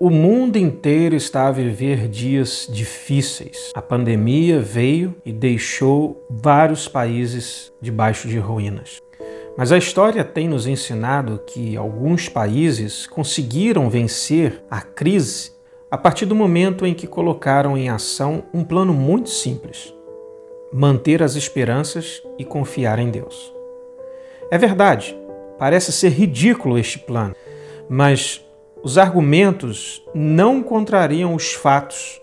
O mundo inteiro está a viver dias difíceis. A pandemia veio e deixou vários países debaixo de ruínas. Mas a história tem nos ensinado que alguns países conseguiram vencer a crise a partir do momento em que colocaram em ação um plano muito simples: manter as esperanças e confiar em Deus. É verdade, parece ser ridículo este plano, mas os argumentos não contrariam os fatos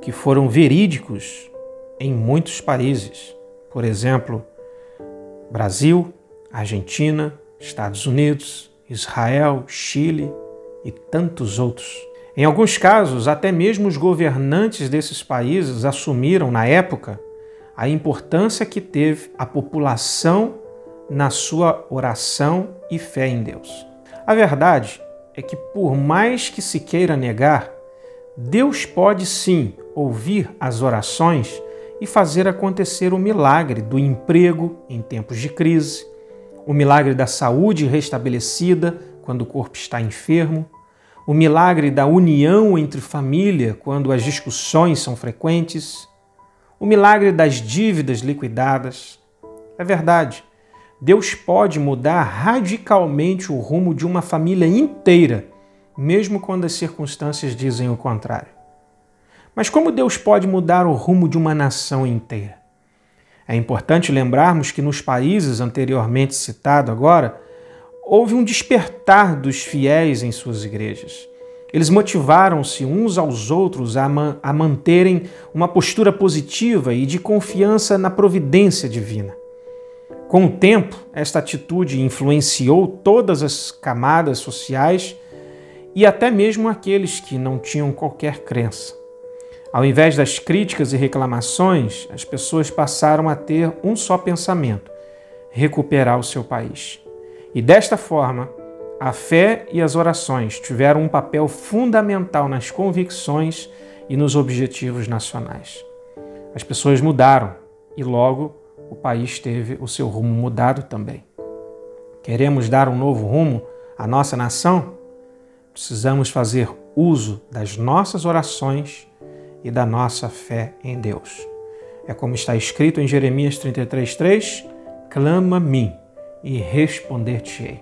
que foram verídicos em muitos países. Por exemplo, Brasil, Argentina, Estados Unidos, Israel, Chile e tantos outros. Em alguns casos, até mesmo os governantes desses países assumiram, na época, a importância que teve a população na sua oração e fé em Deus. A verdade é que, por mais que se queira negar, Deus pode sim ouvir as orações e fazer acontecer o milagre do emprego em tempos de crise, o milagre da saúde restabelecida quando o corpo está enfermo, o milagre da união entre família quando as discussões são frequentes, o milagre das dívidas liquidadas. É verdade, Deus pode mudar radicalmente o rumo de uma família inteira, mesmo quando as circunstâncias dizem o contrário. Mas como Deus pode mudar o rumo de uma nação inteira? É importante lembrarmos que nos países anteriormente citados agora, houve um despertar dos fiéis em suas igrejas. Eles motivaram-se uns aos outros a, man a manterem uma postura positiva e de confiança na providência divina. Com o tempo, esta atitude influenciou todas as camadas sociais e até mesmo aqueles que não tinham qualquer crença. Ao invés das críticas e reclamações, as pessoas passaram a ter um só pensamento: recuperar o seu país. E desta forma, a fé e as orações tiveram um papel fundamental nas convicções e nos objetivos nacionais. As pessoas mudaram e logo o país teve o seu rumo mudado também. Queremos dar um novo rumo à nossa nação? Precisamos fazer uso das nossas orações e da nossa fé em Deus. É como está escrito em Jeremias 33:3, clama a mim e responder-te-ei.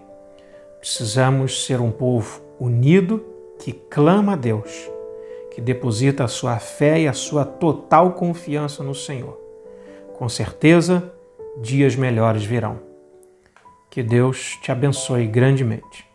Precisamos ser um povo unido que clama a Deus, que deposita a sua fé e a sua total confiança no Senhor com certeza, dias melhores virão. Que Deus te abençoe grandemente.